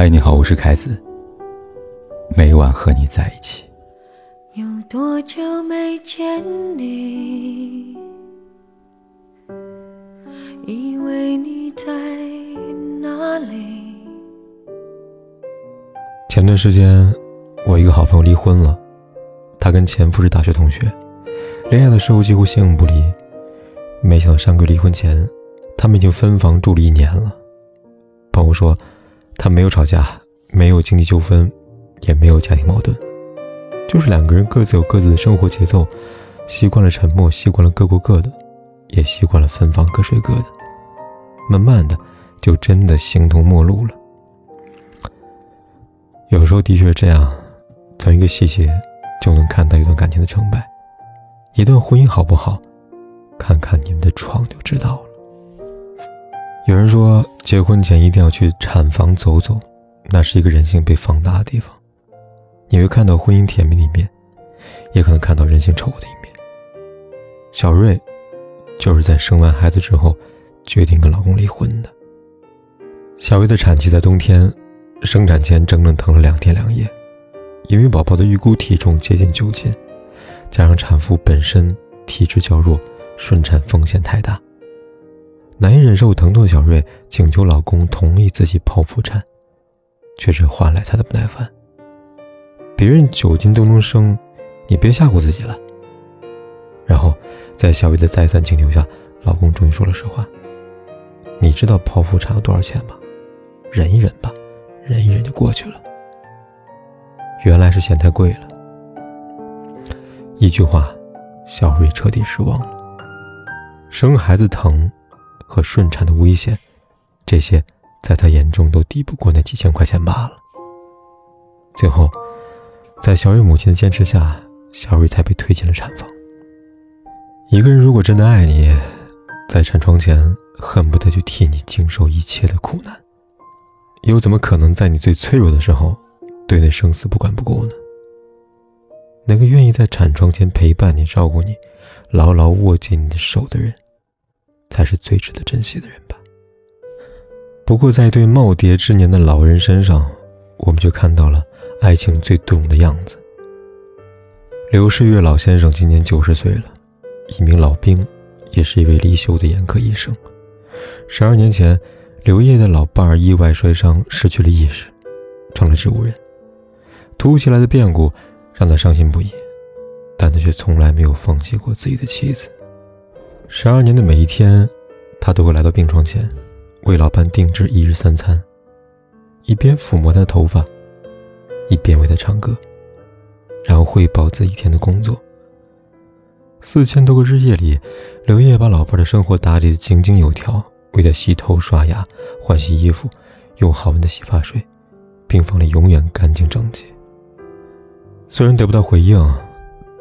嗨，你好，我是凯子。每晚和你在一起。有多久没见你？以为你在哪里？前段时间，我一个好朋友离婚了。他跟前夫是大学同学，恋爱的时候几乎形影不离。没想到上个月离婚前，他们已经分房住了一年了。朋友说，他没有吵架，没有经济纠纷，也没有家庭矛盾，就是两个人各自有各自的生活节奏，习惯了沉默，习惯了各过各的，也习惯了分房各睡各的。慢慢的，就真的形同陌路了。有时候的确是这样，从一个细节就能看到一段感情的成败，一段婚姻好不好，看看你们的床就知道了。有人说，结婚前一定要去产房走走，那是一个人性被放大的地方。你会看到婚姻甜蜜的一面，也可能看到人性丑恶的一面。小瑞，就是在生完孩子之后，决定跟老公离婚的。小瑞的产期在冬天，生产前整整疼了两天两夜，因为宝宝的预估体重接近九斤，加上产妇本身体质较弱，顺产风险太大。难以忍受疼痛的小瑞请求老公同意自己剖腹产，却是换来他的不耐烦。别人九斤都能生，你别吓唬自己了。然后，在小瑞的再三请求下，老公终于说了实话：“你知道剖腹产要多少钱吗？忍一忍吧，忍一忍就过去了。”原来是嫌太贵了。一句话，小瑞彻底失望了。生孩子疼。和顺产的危险，这些在他眼中都抵不过那几千块钱罢了。最后，在小瑞母亲的坚持下，小瑞才被推进了产房。一个人如果真的爱你，在产床前恨不得去替你经受一切的苦难，又怎么可能在你最脆弱的时候，对那生死不管不顾呢？那个愿意在产床前陪伴你、照顾你、牢牢握紧你的手的人。才是最值得珍惜的人吧。不过，在对耄耋之年的老人身上，我们就看到了爱情最动的样子。刘世月老先生今年九十岁了，一名老兵，也是一位离休的眼科医生。十二年前，刘烨的老伴儿意外摔伤，失去了意识，成了植物人。突如其来的变故让他伤心不已，但他却从来没有放弃过自己的妻子。十二年的每一天，他都会来到病床前，为老伴定制一日三餐，一边抚摸他的头发，一边为他唱歌，然后汇报自己一天的工作。四千多个日夜里，刘烨把老伴的生活打理得井井有条，为他洗头、刷牙、换洗衣服，用好闻的洗发水，病房里永远干净整洁。虽然得不到回应，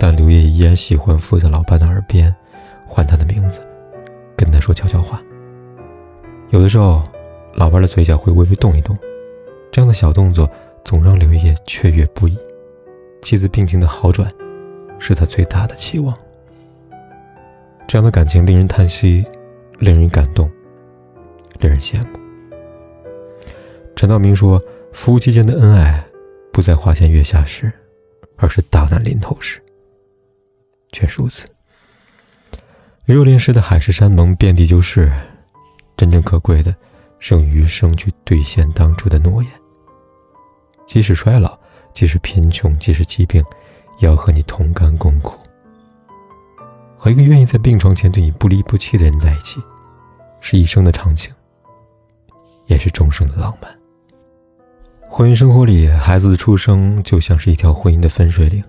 但刘烨依然喜欢附在老伴的耳边。唤他的名字，跟他说悄悄话。有的时候，老伴的嘴角会微微动一动，这样的小动作总让刘烨雀跃不已。妻子病情的好转，是他最大的期望。这样的感情令人叹息，令人感动，令人羡慕。陈道明说：“夫妻间的恩爱，不在花前月下时，而是大难临头时。”确实如此。热恋时的海誓山盟遍地就是，真正可贵的是用余生去兑现当初的诺言。即使衰老，即使贫穷，即使疾病，也要和你同甘共苦。和一个愿意在病床前对你不离不弃的人在一起，是一生的长情，也是终生的浪漫。婚姻生活里，孩子的出生就像是一条婚姻的分水岭，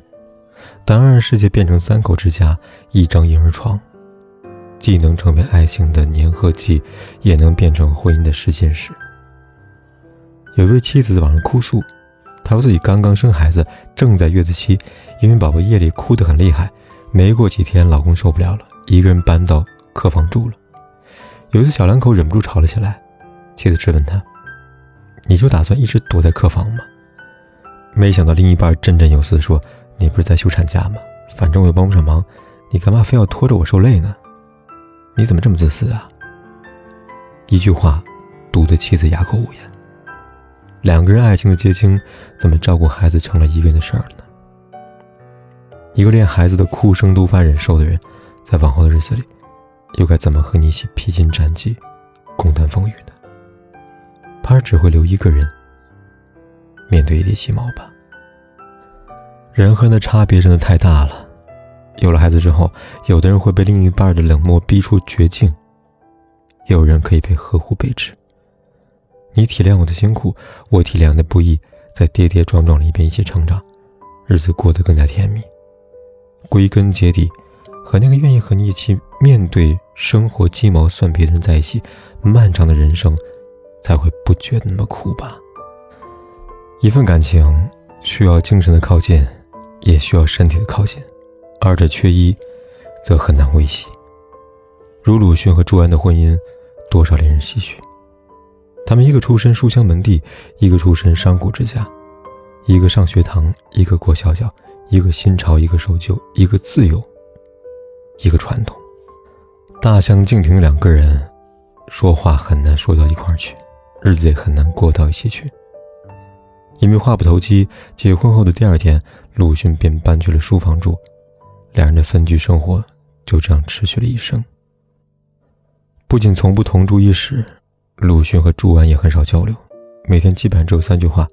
当二人世界变成三口之家，一张婴儿床。既能成为爱情的粘合剂，也能变成婚姻的试金石。有一位妻子在网上哭诉，她说自己刚刚生孩子，正在月子期，因为宝宝夜里哭得很厉害，没过几天，老公受不了了，一个人搬到客房住了。有一次，小两口忍不住吵了起来，妻子质问他：“你就打算一直躲在客房吗？”没想到另一半振振有词地说：“你不是在休产假吗？反正我又帮不上忙，你干嘛非要拖着我受累呢？”你怎么这么自私啊！一句话，堵得妻子哑口无言。两个人爱情的结晶，怎么照顾孩子成了一个人的事儿呢？一个连孩子的哭声都无法忍受的人，在往后的日子里，又该怎么和你一起披荆斩棘，共担风雨呢？怕是只会留一个人面对一地鸡毛吧。人和人的差别真的太大了。有了孩子之后，有的人会被另一半的冷漠逼出绝境，也有人可以被呵护备至。你体谅我的辛苦，我体谅你的不易，在跌跌撞撞里边一起成长，日子过得更加甜蜜。归根结底，和那个愿意和你一起面对生活鸡毛蒜皮的人在一起，漫长的人生才会不觉得那么苦吧。一份感情需要精神的靠近，也需要身体的靠近，二者缺一，则很难维系。如鲁迅和朱安的婚姻，多少令人唏嘘。他们一个出身书香门第，一个出身商贾之家，一个上学堂，一个过小脚，一个新潮，一个守旧，一个自由，一个传统。大相径庭的两个人，说话很难说到一块儿去，日子也很难过到一起去。因为话不投机，结婚后的第二天，鲁迅便搬去了书房住，两人的分居生活就这样持续了一生。不仅从不同住一室。鲁迅和朱安也很少交流，每天基本上只有三句话：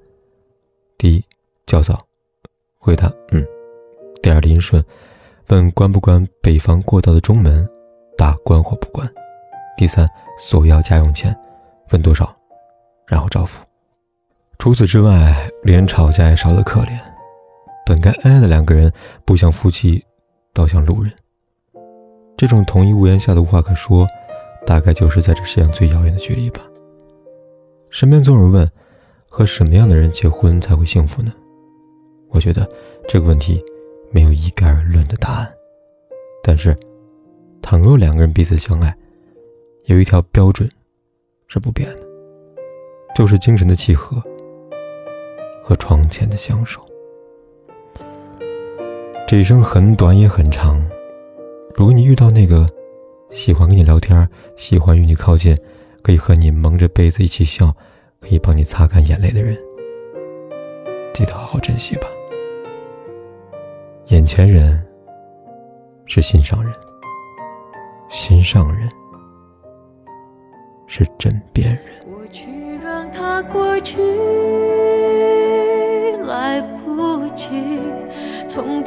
第一，叫早，回答“嗯”；第二，林顺，问关不关北方过道的中门，答关或不关；第三，索要家用钱，问多少，然后照付。除此之外，连吵架也少得可怜。本该恩爱的两个人，不像夫妻，倒像路人。这种同一屋檐下的无话可说。大概就是在这世上最遥远的距离吧。身边总有人问，和什么样的人结婚才会幸福呢？我觉得这个问题没有一概而论的答案。但是，倘若两个人彼此相爱，有一条标准是不变的，就是精神的契合和床前的相守。这一生很短也很长，如果你遇到那个。喜欢跟你聊天，喜欢与你靠近，可以和你蒙着被子一起笑，可以帮你擦干眼泪的人，记得好好珍惜吧。眼前人是心上人，心上人是枕边人。过去让它过去，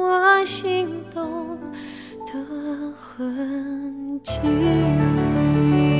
我心动的痕迹。